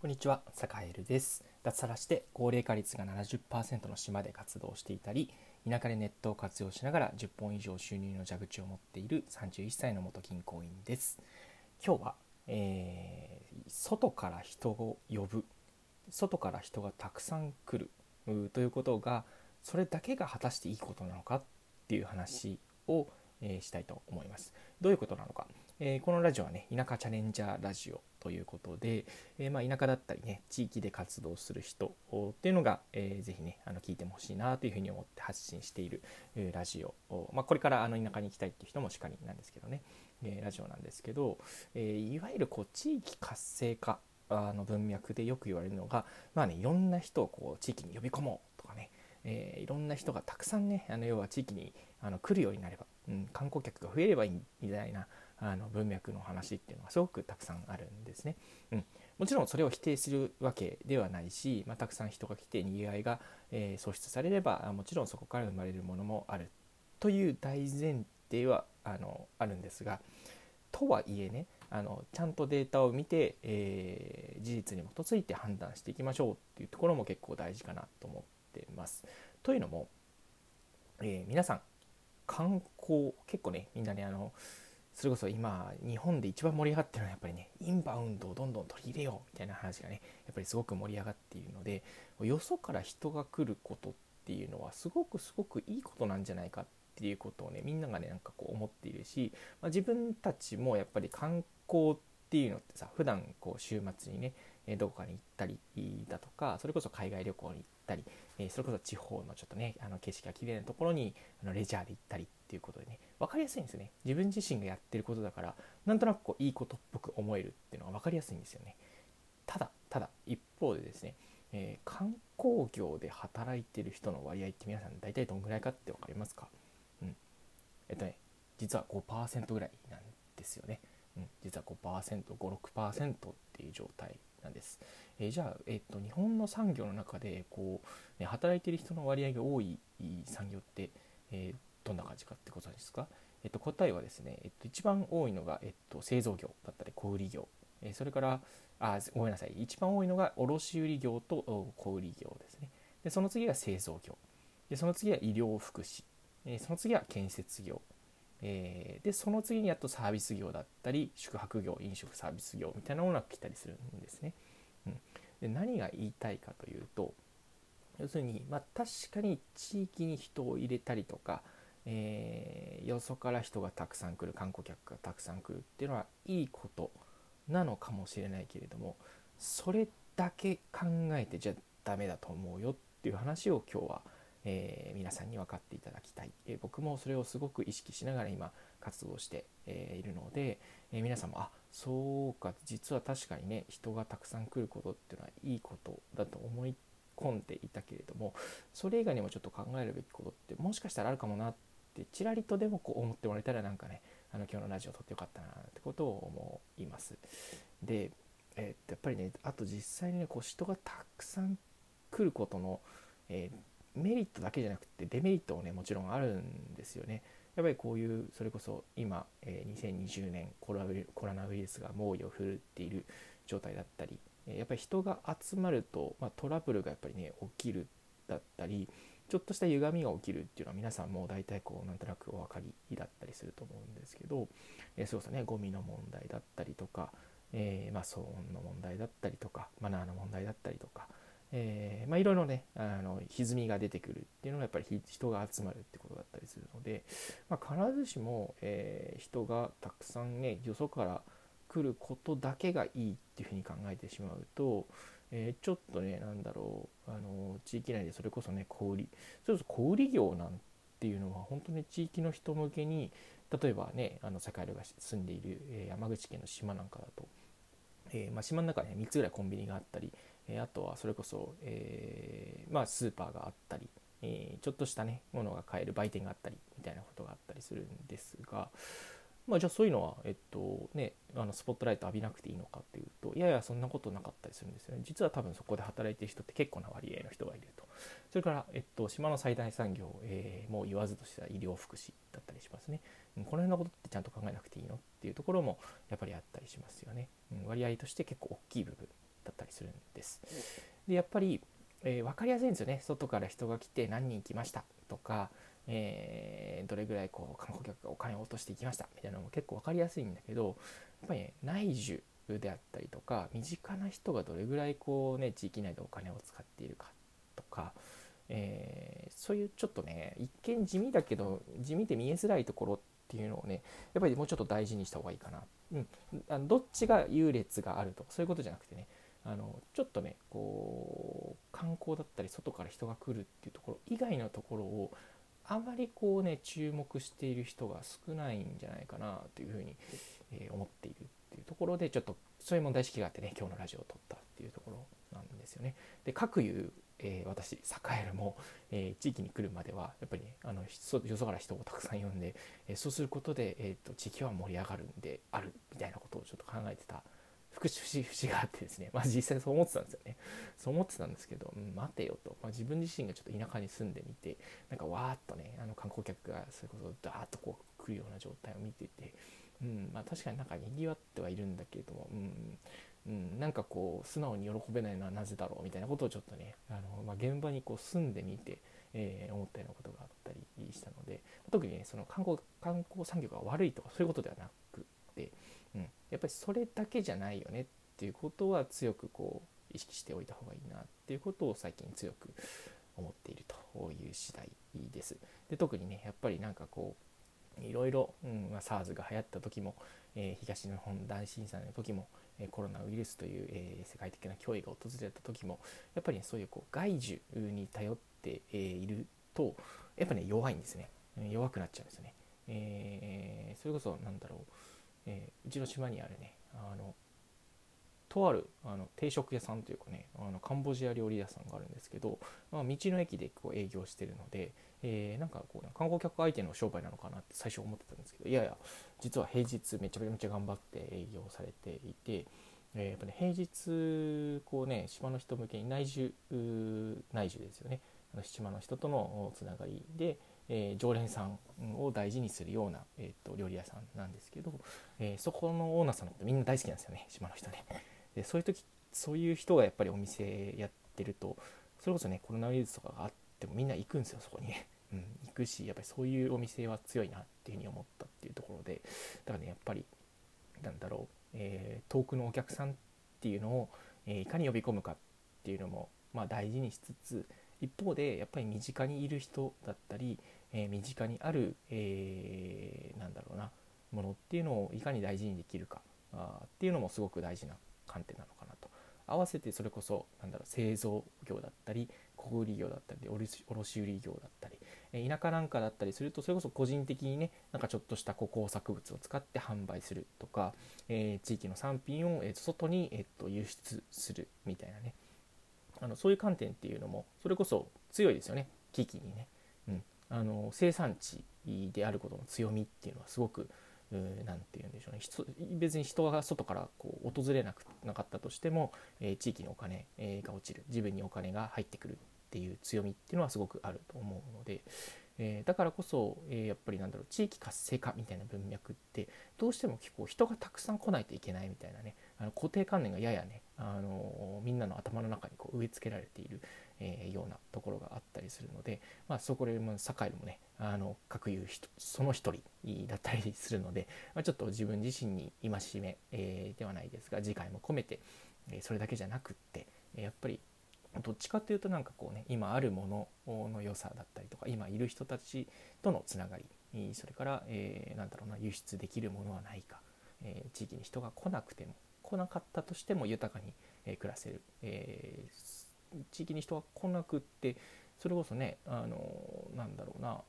こんにちは、坂エルです。脱サラして高齢化率が70%の島で活動していたり、田舎でネットを活用しながら10本以上収入の蛇口を持っている31歳の元銀行員です。今日は、えー外から人を呼ぶ、外から人がたくさん来るということが、それだけが果たしていいことなのかっていう話を、えーしたいと思います。どういうことなのか。えーこのラジオはね、田舎チャレンジャーラジオということで、えーまあ、田舎だったりね、地域で活動する人っていうのが、えーぜひね、あの聞いてほしいなというふうに思って発信している、えーラジオ、まあ、これからあの田舎に行きたいっていう人もしかりなんですけどね、えラジオなんですけど、えいわゆるこう地域活性化の文脈でよく言われるのが、まあね、いろんな人をこう地域に呼び込もうとかね、えいろんな人がたくさんねあの要は地域にあの来るようになれば、うん、観光客が増えればいいみたいなあの文脈の話っていうのがすごくたくさんあるんですね。うん、もちろんそれを否定するわけではないし、まあ、たくさん人が来てにぎわいが、えー創出されればもちろんそこから生まれるものもあるという大前提はあのあるんですがとはいえねあのちゃんとデータを見て、えー事実に基づいて判断していきましょうっていうところも結構大事かなと思ってます。というのも、えー皆さん観光結構ねみんなねあのそれこそ今日本で一番盛り上がってるのはやっぱりねインバウンドをどんどん取り入れようみたいな話がねやっぱりすごく盛り上がっているのでよそから人が来ることっていうのはすごくすごくいいことなんじゃないかっていうことをねみんながねなんかこう思っているし、まあ、自分たちもやっぱり観光っていうのってさ普段こう週末にねえどこかに行ったりだとかそれこそ海外旅行に行ったり、えそれこそ地方のちょっとねあの景色が綺麗なところにあのレジャーで行ったりっていうことでね分かりやすいんですよね。自分自身がやってることだからなんとなくこういいことっぽく思えるっていうのが分かりやすいんですよね。ただただ一方でですね、えー観光業で働いてる人の割合って皆さん大体どんぐらいかって分かりますか？うん。えっとね実は5%ぐらいなんですよね。実は 5%56% っていう状態なんです。えーじゃあ、えっと日本の産業の中でこう、ね、働いている人の割合が多い産業って、えーどんな感じかってことですか、えっと答えはですね、えっと一番多いのが、えっと製造業だったり小売業、えーそれからあごめんなさい。一番多いのが卸売業と小売業ですね。でその次が製造業。でその次は医療福祉、えーその次は建設業。えーでその次にやっとサービス業だったり宿泊業飲食サービス業みたいなものが来たりするんですね。うん、で何が言いたいかというと要するに、まあ、確かに地域に人を入れたりとか、えーよそから人がたくさん来る観光客がたくさん来るっていうのはいいことなのかもしれないけれどもそれだけ考えてじゃダメだと思うよっていう話を今日はえー皆さんに分かっていただきたい、えー僕もそれをすごく意識しながら今活動して、えーいるので、え皆さんもあそうか実は確かにね人がたくさん来ることっていうのはいいことだと思い込んでいたけれどもそれ以外にもちょっと考えるべきことってもしかしたらあるかもなってちらりとでもこう思ってもらえたらなんかねあの今日のラジオ撮ってよかったなってことを思います。で、えーっやっぱりねあと実際にねこう人がたくさん来ることの、えーメリットだけじゃなくてデメリットもねもちろんあるんですよね。やっぱりこういうそれこそ今、えー2020年コロナウイルスが猛威を振るっている状態だったりえやっぱり人が集まると、まあ、トラブルがやっぱりね起きるだったりちょっとした歪みが起きるっていうのは皆さんも大体こうなんとなくお分かりだったりすると思うんですけど、えーそうそうねゴミの問題だったりとか、えーまあ、騒音の問題だったりとかマナーの問題だったりとか、えーまあ、いろいろねあの歪みが出てくるっていうのがやっぱり人が集まるってことだったりするので、まあ、必ずしも、えー人がたくさんねよそから来ることだけがいいっていうふうに考えてしまうと、えーちょっとねなんだろうあの地域内でそれこそね小売それこそ小売業なんていうのは本当に地域の人向けに例えばねあの坂井が住んでいる、え山口県の島なんかだと、えまあ、島の中には3つぐらいコンビニがあったり、えあとはそれこそ、えーまあ、スーパーがあったり、えちょっとしたねものが買える売店があったりみたいなことがあったりするんですが、まあ、じゃあそういうのは、えっとね、あのスポットライト浴びなくていいのかっていうといやいやそんなことなかったりするんですよね。実は多分そこで働いてる人って結構な割合の人がいると。それから、えっと、島の最大産業、えーもう言わずとした医療福祉だったりしますね。うんこの辺のことってちゃんと考えなくていいのっていうところもやっぱりあったりしますよね、うん割合として結構大きい部分。だったりするんです。でやっぱり、えー、分かりやすいんですよね。外から人が来て何人来ました？とか、えー、どれぐらいこう観光客がお金を落としていきました？みたいなのも結構分かりやすいんだけどやっぱり、ね、内需であったりとか身近な人がどれぐらいこうね地域内でお金を使っているかとか、えー、そういうちょっとね一見地味だけど地味で見えづらいところっていうのをねやっぱりもうちょっと大事にした方がいいかな、うん、あのどっちが優劣があるとかそういうことじゃなくてねあのちょっとねこう観光だったり外から人が来るっていうところ以外のところをあまりこうね注目している人が少ないんじゃないかなというふうに、えー、思っているっていうところでちょっとそういう問題意識があってね今日のラジオを撮ったっていうところなんですよね。で各有えー、私栄えるも、えー、地域に来るまではやっぱり、ね、あのよそから人をたくさん呼んで、え、そうすることで、えーと、地域は盛り上がるんであるみたいなことをちょっと考えてた福祉節があってですね、まあ、実際そう思ってたんですよね。そう思ってたんですけど、うん、待てよと、まあ、自分自身がちょっと田舎に住んでみてなんかわーっとねあの観光客がそれこそダーッとこう来るような状態を見てて、うんまあ、確かになんかにぎわってはいるんだけれども、うんうん、なんかこう素直に喜べないのはなぜだろうみたいなことをちょっとねあの、まあ、現場にこう住んでみて、えー、思ったようなことがあったりしたので特にねその観光観光産業が悪いとかそういうことではなくて、うん、やっぱりそれだけじゃないよねっていうことは強くこう意識しておいた方がいいなっていうことを最近強く思っているという次第です。で特にねやっぱりなんかこういろいろ、うんまあ、SARS が流行った時も、えー、東日本大震災の時もコロナウイルスという、え世界的な脅威が訪れた時もやっぱり、ね、そういうこう外需に頼って、えいるとやっぱね弱いんですね。弱くなっちゃうんですよね、え、それこそなんだろう、えー、うちの島にあるねあのとあるあの定食屋さんというかねあのカンボジア料理屋さんがあるんですけど、まあ、道の駅でこう営業してるので、えー、なんかこう観光客相手の商売なのかなって最初思ってたんですけどいやいや実は平日めちゃめちゃ頑張って営業されていて、えー、やっぱね平日こうね島の人向けに内需内需ですよね。あの島の人とのつながりで、えー、常連さんを大事にするような、えーと、料理屋さんなんですけど、えー、そこのオーナーさんのことみんな大好きなんですよね島の人ね。でそういう時そういう人がやっぱりお店やってるとそれこそねコロナウイルスとかがあってもみんな行くんですよそこにね。うん、行くしやっぱりそういうお店は強いなっていうふうに思ったっていうところでだからねやっぱりなんだろう、えー、遠くのお客さんっていうのを、えー、いかに呼び込むかっていうのも、まあ、大事にしつつ一方でやっぱり身近にいる人だったり、えー、身近にある、えーなんだろうなものっていうのをいかに大事にできるかあっていうのもすごく大事な観点なのかなと。合わせてそれこそなんだろう製造業だったり小売業だったり卸売業だったりえ田舎なんかだったりするとそれこそ個人的にねなんかちょっとしたこう工作物を使って販売するとか、えー、地域の産品を、えー、外に、えー、と輸出するみたいなね。あのそういう観点っていうのもそれこそ強いですよね。危機にね、あの生産地であることの強みっていうのはすごく何て言うんでしょうね。別に人が外からこう訪れなくなかったとしても、えー、地域にお金、が落ちる。自分にお金が入ってくるっていう強みっていうのはすごくあると思うので、えー、だからこそ、え、やっぱりなんだろう地域活性化みたいな文脈ってどうしても結構人がたくさん来ないといけないみたいなねあの固定観念がややね、あのみんなの頭の中にこう植え付けられている、えー、ようなところがあったりするので、まあ、そこでも堺もねあの各いうその一人だったりするので、まあ、ちょっと自分自身に戒め、えー、ではないですが次回も込めて、えそれだけじゃなくってやっぱりどっちかっていうとなんかこうね今あるものの良さだったりとか今いる人たちとのつながりそれから、えー、なんだろうな輸出できるものはないか、えー、地域に人が来なくても来なかったとしても豊かに、えー、暮らせる、えー、地域に人が来なくってそれこそねあのなんだろうな、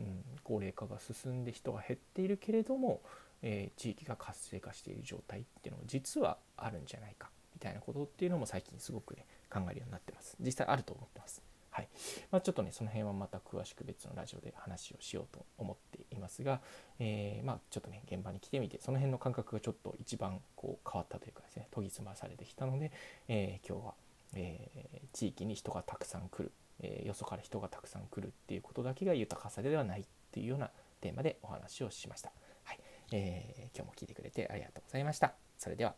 うん、高齢化が進んで人が減っているけれども、えー、地域が活性化している状態っていうのは実はあるんじゃないかみたいなことっていうのも最近すごくね考えるようになってます。実際あると思ってます。はいまあ、ちょっとねその辺はまた詳しく別のラジオで話をしようと思っていますが、えー、まあ、ちょっとね現場に来てみてその辺の感覚がちょっと一番こう変わったというかですね研ぎ澄まされてきたので、えー、今日は、えー、地域に人がたくさん来る、えよそから人がたくさん来るっていうことだけが豊かさではないっていうようなテーマでお話をしました。はいえー、今日も聞いてくれてありがとうございました。それでは